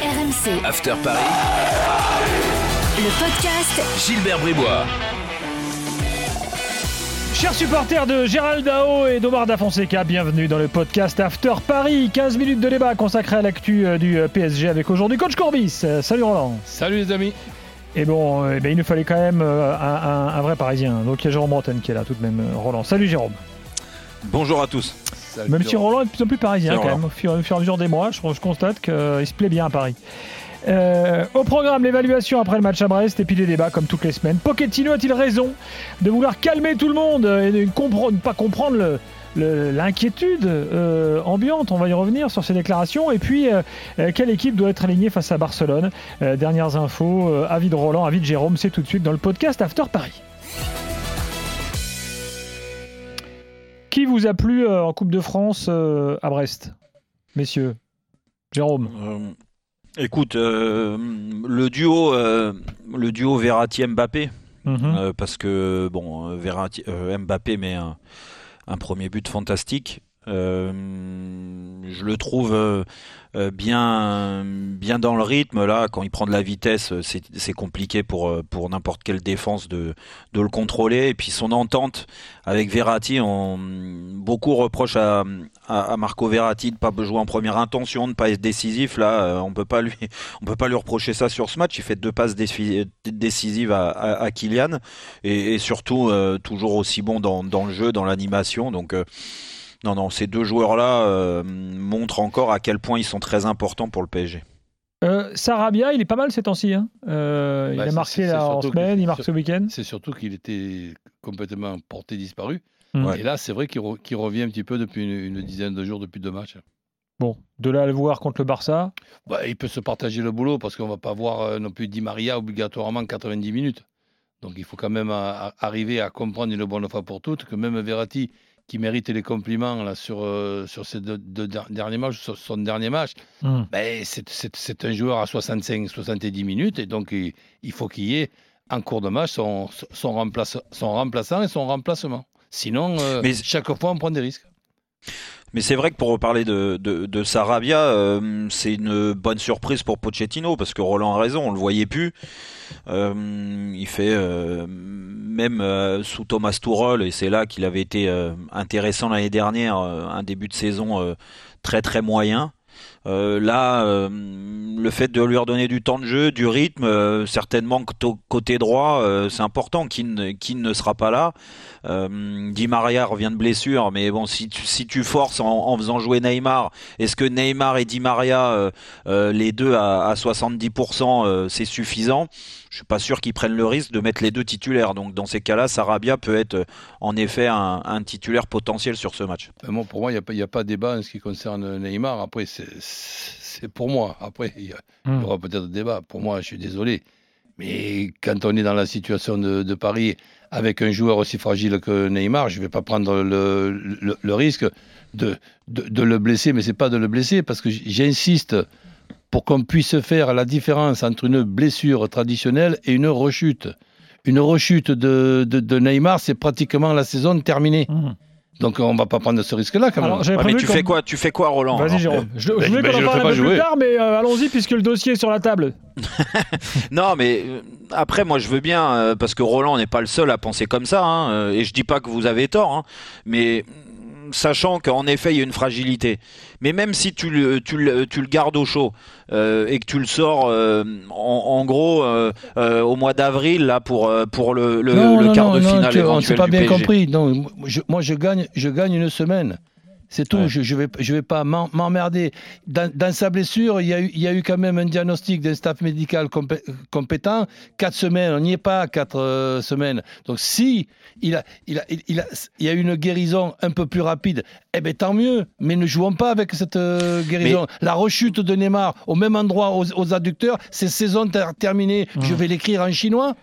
RMC, After Paris, le podcast Gilbert Bribois. Chers supporters de Gérald Dao et d'Omar Da Fonseca, bienvenue dans le podcast After Paris. 15 minutes de débat consacré à l'actu euh, du euh, PSG avec aujourd'hui Coach Courbis. Euh, Salut Roland. Salut les amis. Et bon, eh ben, il nous fallait quand même un, un- un vrai Parisien. Donc il y a Jérôme Bretagne qui est là tout de même. Roland. Salut Jérôme. Bonjour à tous. Même si. Roland est de plus en plus parisien quand même. Au fur, au fur et à mesure des mois, je, je constate qu'il se plaît bien à Paris. Euh, au programme, l'évaluation après le match à Brest et puis les débats comme toutes les semaines. Pochettino a-t-il raison de vouloir calmer tout le monde et de ne compre- pas comprendre l'inquiétude euh, ambiante? On va y revenir sur ces déclarations. Et puis, euh, euh, quelle équipe doit être alignée face à Barcelone? Euh, Dernières infos, euh, avis de Roland, avis de Jérôme, c'est tout de suite dans le podcast After Paris. Qui vous a plu euh, en Coupe de France euh, à Brest, messieurs? Jérôme Euh, écoute, le duo, le duo Verratti-Mbappé, Mhm. parce que bon, Verratti, Mbappé met un, un premier but fantastique. Euh, je le trouve euh, euh, bien, bien dans le rythme là. Quand il prend de la vitesse, c'est compliqué pour pour n'importe quelle défense de de le contrôler. Et puis son entente avec Verratti, on beaucoup reprochent à, à, Marco Verratti de pas jouer en première intention, de pas être décisif. Là, on peut peut pas lui reprocher ça sur ce match. Il fait deux passes décisives à, à, Kylian et, surtout toujours aussi bon dans, le jeu, dans l'animation. Donc non, non, ces deux joueurs-là euh, montrent encore à quel point ils sont très importants pour le PSG. Euh, Sarabia, il est pas mal ces temps-ci. hein. Euh, il Bah, a c'est- marqué là, en surtout semaine, il marque ce week-end. C'est surtout qu'il était complètement porté disparu. Mm. Et là, c'est vrai qu'il re- qu'il revient un petit peu depuis une, une dizaine de jours, depuis deux matchs. Bon, de là à le voir contre le Barça. Bah, il peut se partager le boulot parce qu'on va pas voir non plus Di Maria obligatoirement 90 minutes. Donc il faut quand même à- à- arriver à comprendre une bonne fois pour toutes que même Verratti, qui mérite les compliments là, sur, euh, sur ces deux, deux der- derniers matchs, sur son dernier match, Mm. ben, c'est- un joueur à 65-70 minutes et donc il, il faut qu'il y ait en cours de match son, son, remplace- son remplaçant et son remplacement. Sinon, euh, Mais- chaque fois, on prend des risques. Mais c'est vrai que pour reparler de, de, Sarabia, euh, c'est une bonne surprise pour Pochettino parce que Roland a raison, on le voyait plus. Euh, il fait euh, même sous Thomas Tuchel et c'est là qu'il avait été intéressant l'année dernière, un début de saison très très moyen. Là, le fait de lui redonner du temps de jeu, du rythme, euh, certainement côté droit, euh, c'est important. Keane ne sera pas là. Euh, Di Maria revient de blessure, mais bon, si tu, si tu forces en, faisant jouer Neymar, est-ce que Neymar et Di Maria, les deux à, à 70%, euh, c'est suffisant? Je suis pas sûr qu'ils prennent le risque de mettre les deux titulaires. Donc dans ces cas-là, Sarabia peut être euh, en effet un, un titulaire potentiel sur ce match. Ben, moi, pour moi, il n'y a, a pas débat en ce qui concerne Neymar. Après, c'est- c'est pour moi. Après, il y, a- il y Mm. aura peut-être débat. Pour moi, je suis désolé. Mais quand on est dans la situation de, de Paris avec un joueur aussi fragile que Neymar, je ne vais pas prendre le, le- le risque de, de- de le blesser. Mais ce n'est pas de le blesser parce que j'insiste pour qu'on puisse faire la différence entre une blessure traditionnelle et une rechute. Une rechute de, de- de Neymar, c'est pratiquement la saison terminée. Mm. Donc on va pas prendre ce risque-là quand même. Alors, Ouais, mais prévu tu fais quoi Tu fais quoi, Roland Vas-y, Jérôme. Je, je ben, voulais ben, qu'on je en le parle plus jouer. tard, mais euh, allons-y puisque le dossier est sur la table. Non, mais euh, après, moi, je veux bien, euh, parce que Roland n'est pas le seul à penser comme ça, hein, et je dis pas que vous avez tort, hein, mais sachant qu'en effet, il y a une fragilité. Mais même si tu le, tu le, tu le gardes au chaud euh, et que tu le sors euh, en, en gros euh, au mois d'avril là pour pour le, le, non, le non, quart non, de non, finale tu- on éventuel s'est pas du bien PSG. compris. Non, moi, je, moi, je gagne, je gagne une semaine. C'est tout. Ouais. Je, je vais, je vais pas m'emmerder. Dans, dans sa blessure, il y, a eu, il y a eu quand même un diagnostic d'un staff médical compé- compétent. Quatre semaines, on n'y est pas quatre euh, semaines. Donc si il a, il a, il, a, il y a eu une guérison un peu plus rapide, eh ben tant mieux. Mais ne jouons pas avec cette euh, guérison. La rechute de Neymar au même endroit aux, aux adducteurs, c'est saison ter- terminée. Je vais l'écrire en chinois.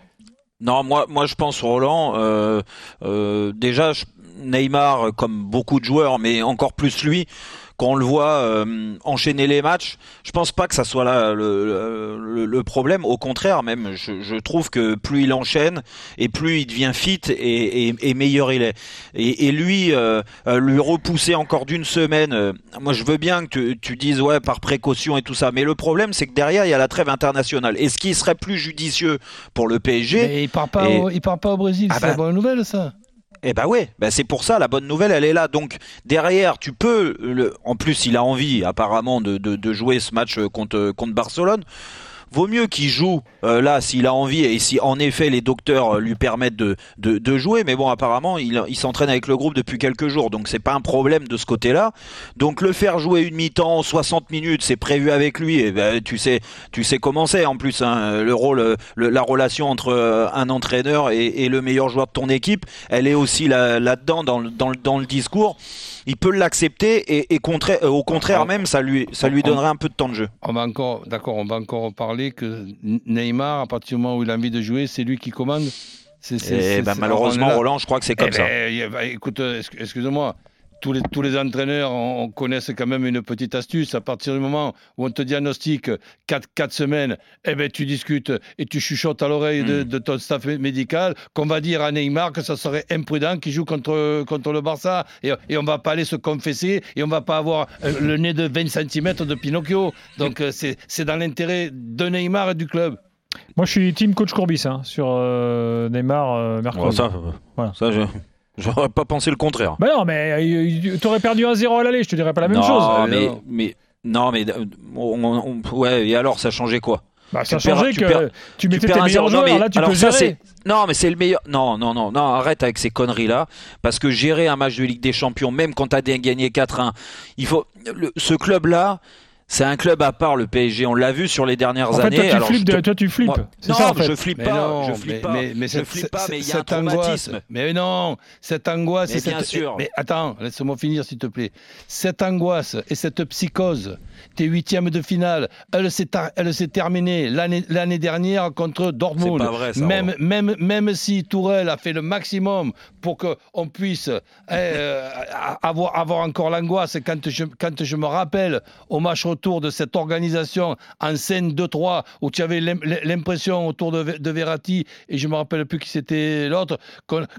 Non, moi, moi je pense Roland. Euh, déjà, je- Neymar, comme beaucoup de joueurs, mais encore plus lui, quand on le voit euh, enchaîner les matchs, je pense pas que ça soit là le, le, le problème. Au contraire, même, je, je, trouve que plus il enchaîne et plus il devient fit et, et, et meilleur il est. Et, et lui, euh, euh lui repousser encore d'une semaine. Euh, moi, je veux bien que tu, tu, dises ouais par précaution et tout ça, mais le problème c'est que derrière il y a la trêve internationale. Et ce qui serait plus judicieux pour le PSG Mais il part pas, au, il part pas au Brésil. Ah c'est bah, la bonne nouvelle ça. Eh ben ouais, ben c'est pour ça la bonne nouvelle elle est là. Donc derrière tu peux, en plus il a envie apparemment de, jouer ce match contre contre Barcelone vaut mieux qu'il joue euh, là s'il a envie et si en effet les docteurs euh, lui permettent de, de, de jouer. Mais bon, apparemment, il, il s'entraîne avec le groupe depuis quelques jours, donc c'est pas un problème de ce côté-là. Donc le faire jouer une mi-temps, 60 minutes, c'est prévu avec lui. Et ben, tu sais, tu sais comment c'est en plus hein, le rôle, le, la relation entre euh, un entraîneur et, et, le meilleur joueur de ton équipe, elle est aussi là, là-dedans dans, dans, dans le discours il peut l'accepter et, et contraire, au contraire même, ça lui, ça lui donnerait un peu de temps de jeu. On va encore, d'accord, on va encore parler que Neymar, à partir du moment où il a envie de jouer, c'est lui qui commande. C'est, ben, malheureusement, Roland, je crois que c'est comme eh ça. Ben, écoute, excuse-moi, tous les, tous les entraîneurs on, on connaissent quand même une petite astuce. À partir du moment où on te diagnostique 4, 4 semaines, eh ben, tu discutes et tu chuchotes à l'oreille de, de, ton staff médical qu'on va dire à Neymar que ça serait imprudent qu'il joue contre, contre le Barça. Et, et on va pas aller se confesser et on va pas avoir le nez de 20 cm de Pinocchio. Donc c'est dans l'intérêt de Neymar et du club. Moi, je suis team coach Courbis hein, sur euh, Neymar euh, mercredi. Ça, voilà. ça je... J'aurais pas pensé le contraire. Bah non, mais euh, t'aurais perdu un 0 à l'aller, je te dirais pas la même non, chose. Mais, non. mais non, mais on, on, ouais. Et alors, ça changeait quoi? Bah, ça changeait que perds, tu mettais tu tes meilleurs joueurs, non, mais, là tu alors peux ça, gérer. Non, mais c'est le meilleur. Non, non, non, non, arrête avec ces conneries-là. Parce que gérer un match de Ligue des Champions, même quand t'as gagné 4-1, il faut. Le, ce club-là, c'est un club à part le PSG. On l'a vu sur les dernières en fait, années. Toi, tu Alors, flippes, te... de, toi, tu flippes. Moi, non, ça, en fait. je flippe mais pas. non, je flippe mais, pas. Mais, mais je cette, flippe pas, mais il y a un angoisse. traumatisme. Mais non, cette angoisse. Mais et bien cette, sûr. Mais attends, laisse-moi finir s'il te plaît. Cette angoisse et cette psychose, tes huitièmes de finale, elle s'est, elle s'est terminée l'année, l'année dernière contre Dortmund. C'est pas vrai, ça, même, même, même si Tourelle a fait le maximum pour qu'on puisse euh, avoir, avoir encore l'angoisse, quand je, quand je me rappelle au match retour de cette organisation en scène 2-3 où tu avais l'impression autour de, de Verratti et je me rappelle plus qui c'était l'autre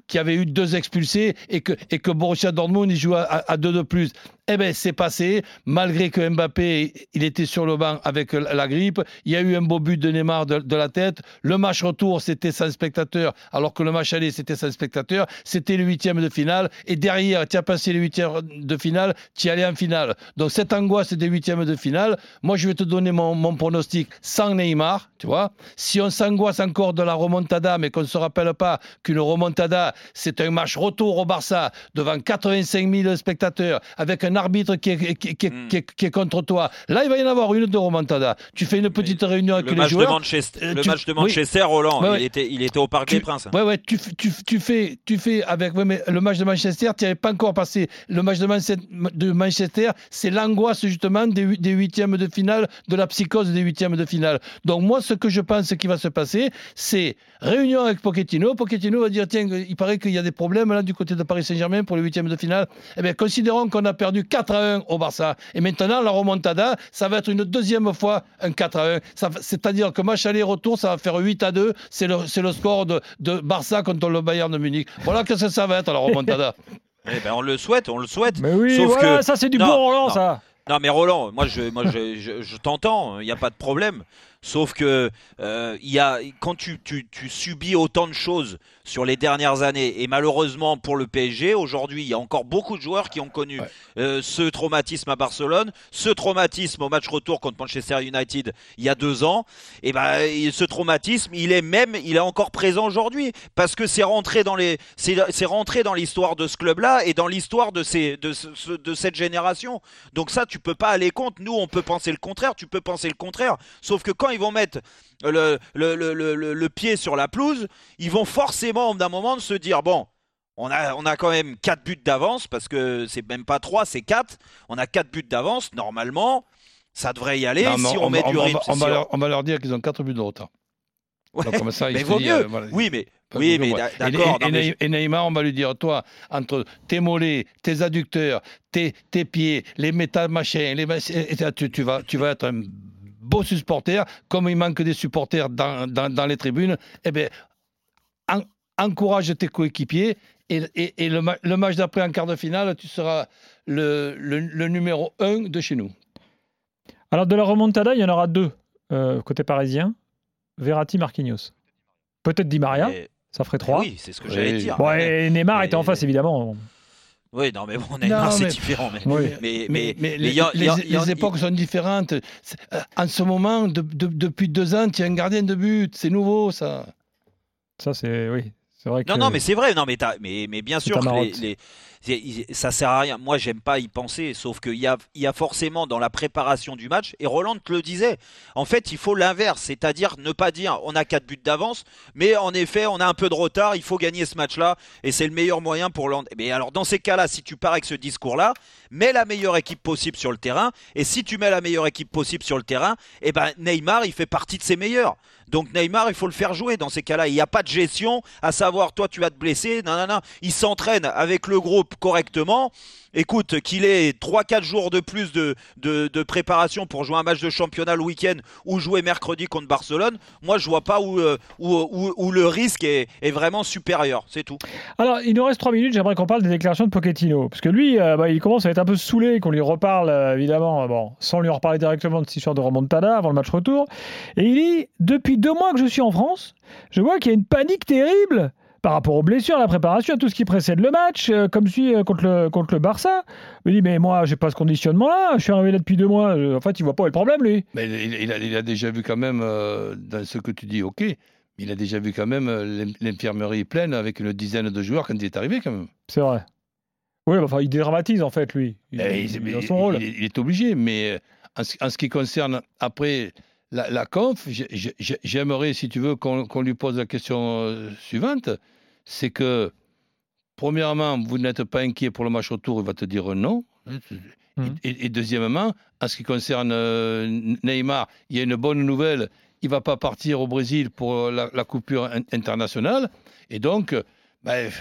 qui avait eu deux expulsés et que Borussia Dortmund à, à deux de plus eh bien, c'est passé, malgré que Mbappé, il était sur le banc avec la grippe. Il y a eu un beau but de Neymar de, la tête. Le match retour, c'était sans spectateur, alors que le match aller, c'était sans spectateur. C'était le huitième de finale. Et derrière, tu as passé le huitième de finale, tu es allé en finale. Donc, cette angoisse des huitièmes de finale, moi, je vais te donner mon, mon pronostic sans Neymar, tu vois. Si on s'angoisse encore de la remontada, mais qu'on ne se rappelle pas qu'une remontada, c'est un match retour au Barça devant 85 000 spectateurs, avec un arbitre qui est, qui, Mm. est, qui est contre toi. Là, il va y en avoir une de remontada. Tu fais une petite réunion avec le les match joueurs. De Manchester, euh, le tu- match de oui. Manchester, Roland, Ouais, ouais. il, était, il était au Parc Tu- des Princes. Ouais, ouais, tu, tu, tu fais, tu fais avec ouais, mais le match de Manchester, tu n'avais pas encore passé. Le match de, Manchester- de Manchester, c'est l'angoisse justement des, des huitièmes de finale, de la psychose des huitièmes de finale. Donc moi, ce que je pense qui va se passer, c'est réunion avec Pochettino. Pochettino va dire, tiens, il paraît qu'il y a des problèmes là du côté de Paris Saint-Germain pour les huitièmes de finale. Eh bien, considérons qu'on a perdu 4 à 1 au Barça. Et maintenant, la remontada, ça va être une deuxième fois un 4 à 1. Ça- C'est-à-dire que match aller-retour, ça va faire 8 à 2. C'est le, c'est le score de, de Barça contre le Bayern de Munich. Voilà que ça, ça va être la remontada. Eh ben, on le souhaite, on le souhaite. Mais oui, Sauf voilà, que- ça c'est du Non, bon Roland, non. ça. Non mais Roland, moi je, moi je, je, je t'entends, il n'y a pas de problème. Sauf que euh, il y a, quand tu, tu, tu subis autant de choses sur les dernières années, et malheureusement pour le PSG, aujourd'hui il y a encore beaucoup de joueurs qui ont connu Ouais. euh, ce traumatisme à Barcelone, ce traumatisme au match retour contre Manchester United il y a deux ans, et ben ce traumatisme il est même, il est encore présent aujourd'hui parce que c'est rentré dans les, c'est rentré dans l'histoire de ce club-là et dans l'histoire de ces, de, ce- de cette génération. Donc ça, tu peux pas aller contre. Nous, on peut penser le contraire. Tu peux penser le contraire. Sauf que quand ils vont mettre le, le, pied sur la pelouse, ils vont forcément d'un moment se dire bon. On a, on a quand même 4 buts d'avance parce que c'est même pas 3, c'est 4. On a 4 buts d'avance. Normalement, ça devrait y aller Non, si on, met va- du rythme. on va si leur, on va leur dire qu'ils ont 4 buts de retard. Ouais, Donc, comme ça, ils mais vaut disent, mieux. euh, voilà. Oui, mais Oui, mais d'accord. Et, Neymar, on va lui dire, toi, entre tes mollets, tes adducteurs, tes, tes pieds, les métal machins, les, tu, tu, vas, tu vas être un beau supporter. Comme il manque des supporters dans, dans, les tribunes, eh bien, encourage tes coéquipiers. Et, et, le, le, match d'après, en quart de finale, tu seras le, le, numéro 1 de chez nous. Alors, de la remontada, il y en aura deux, euh, côté parisien. Verratti, Marquinhos. Peut-être Di Maria. Ça ferait trois. Oui, c'est ce que j'allais dire. et Neymar était en face, évidemment. Oui, non, mais bon, Neymar, c'est différent. Mais, mais, mais, les, époques sont différentes. Euh, en ce moment, depuis deux ans, tu es un gardien de but. C'est nouveau, ça. Ça, c'est. Oui. Vrai que... Non, non, mais c'est vrai. Non, mais, mais, mais bien sûr, les, ça sert à rien. Moi, j'aime pas y penser, sauf qu'il y a, y a forcément dans la préparation du match, et Roland te le disait, en fait, il faut l'inverse, c'est-à-dire ne pas dire on a quatre buts d'avance, mais en effet, on a un peu de retard, il faut gagner ce match-là, et c'est le meilleur moyen pour l'an. Mais alors, dans ces cas-là, si tu pars avec ce discours-là, mets la meilleure équipe possible sur le terrain, et si tu mets la meilleure équipe possible sur le terrain, eh ben Neymar, il fait partie de ses meilleurs. Donc Neymar, il faut le faire jouer dans ces cas-là. Il n'y a pas de gestion, à savoir toi tu vas te blesser, non, non, non. Il s'entraîne avec le groupe correctement écoute, qu'il ait 3-4 jours de plus de, de, préparation pour jouer un match de championnat le week-end ou jouer mercredi contre Barcelone, moi je vois pas où, euh, où, où, le risque est, est vraiment supérieur, c'est tout. Alors il nous reste 3 minutes, j'aimerais qu'on parle des déclarations de Pochettino, parce que lui, euh, bah, il commence à être un peu saoulé qu'on lui reparle, euh, évidemment, bon, sans lui reparler directement de cette histoire de remontada avant le match retour, et il dit, depuis deux mois que je suis en France, je vois qu'il y a une panique terrible par rapport aux blessures, à la préparation, à tout ce qui précède le match, euh, comme celui euh, contre le, contre le Barça. Il me dit, mais moi, j'ai pas ce conditionnement-là, je suis arrivé là depuis deux mois. En fait, il voit pas le problème, lui. Mais il, a, déjà vu quand même, euh, dans ce que tu dis, ok, il a déjà vu quand même l'infirmerie pleine avec une dizaine de joueurs quand il est arrivé, quand même. C'est vrai. Oui, enfin, il dédramatise, en fait, lui. Il, il, son rôle. il, est obligé, mais en ce, qui concerne après la, conf, j'aimerais, si tu veux, qu'on lui pose la question euh, suivante. C'est que, premièrement, vous n'êtes pas inquiet pour le match retour, il va te dire non. Mmh. Et, deuxièmement, en ce qui concerne euh, Neymar, il y a une bonne nouvelle. Il ne va pas partir au Brésil pour la, coupure internationale. Et donc, ben,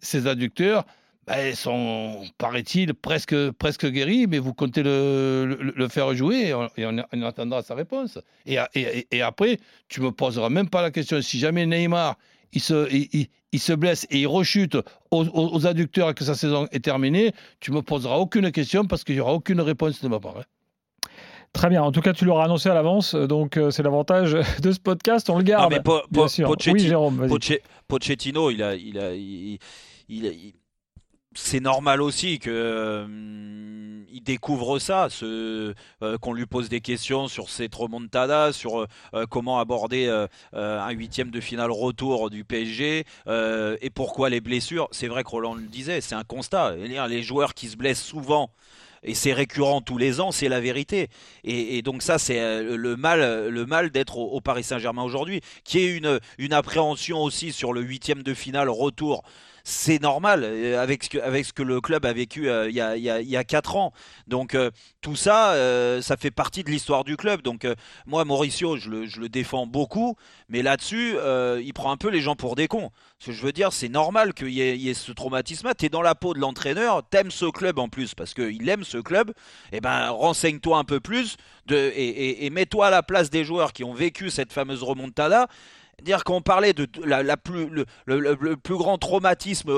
ces adducteurs, ben, sont, paraît-il, presque, presque guéris, mais vous comptez le, le, faire jouer et on, attendra sa réponse. Et, et, et, après, tu me poseras même pas la question si jamais Neymar il se, il, il, se blesse et il rechute aux, aux, adducteurs et que sa saison est terminée, tu me poseras aucune question parce qu'il n'y aura aucune réponse de ma part. Hein. Très bien. En tout cas, tu l'auras annoncé à l'avance, donc euh, c'est l'avantage de ce podcast. On le garde. mais bien sûr. Pochettino, oui, Jérôme, Pochettino, il a, il a, il, il, c'est normal aussi que euh, il découvre ça, euh, qu'on lui pose des questions sur cette remontada, sur euh, comment aborder un huitième de finale retour du PSG et pourquoi les blessures. C'est vrai que Roland le disait, c'est un constat. Les joueurs qui se blessent souvent et c'est récurrent tous les ans, c'est la vérité. Et, donc ça, c'est le mal, le mal d'être au, Paris Saint-Germain aujourd'hui, qui est une appréhension aussi sur le huitième de finale retour c'est normal euh, avec ce, que, le club a vécu euh, il, y a, y a, 4 ans. Donc euh, tout ça, ça fait partie de l'histoire du club. Donc moi, Mauricio, je le, défends beaucoup, mais là-dessus, il prend un peu les gens pour des cons. Ce que je veux dire, c'est normal qu'il y, ait ce traumatisme. Tu es dans la peau de l'entraîneur, t'aimes ce club en plus, parce qu'il aime ce club, eh ben renseigne-toi un peu plus et, et mets-toi à la place des joueurs qui ont vécu cette fameuse remontada dire qu'on parlait de la, plus, le, plus grand traumatisme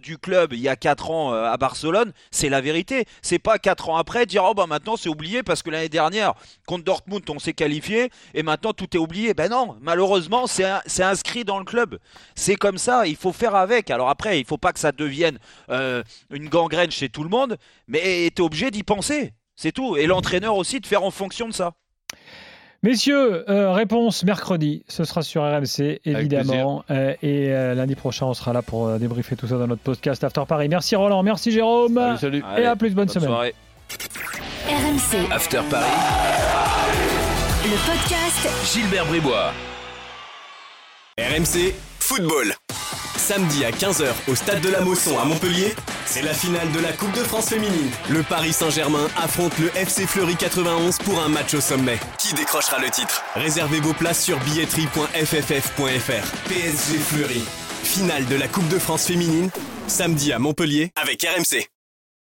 du club il y a 4 ans euh, à Barcelone, c'est la vérité. C'est pas 4 ans après dire oh bah maintenant c'est oublié parce que l'année dernière contre Dortmund on s'est qualifié et maintenant tout est oublié. Ben non, malheureusement c'est inscrit dans le club. C'est comme ça, il faut faire avec. Alors après, il faut pas que ça devienne euh, une gangrène chez tout le monde, mais tu es obligé d'y penser. C'est tout. Et l'entraîneur aussi de faire en fonction de ça. Messieurs, euh, réponse mercredi, ce sera sur RMC évidemment. Euh, et euh, lundi prochain, on sera là pour débriefer tout ça dans notre podcast After Paris. Merci Roland, merci Jérôme. Salut, Et à plus, bonne, semaine. Soirée. RMC After Paris. Le podcast Gilbert Bribois. RMC Football. Samedi à 15h au Stade de la Mosson à Montpellier. C'est la finale de la Coupe de France féminine. Le Paris Saint-Germain affronte le FC Fleury 91 pour un match au sommet. Qui décrochera le titre? Réservez vos places sur billetterie.fff.fr. PSG Fleury. Finale de la Coupe de France féminine, samedi à Montpellier avec RMC.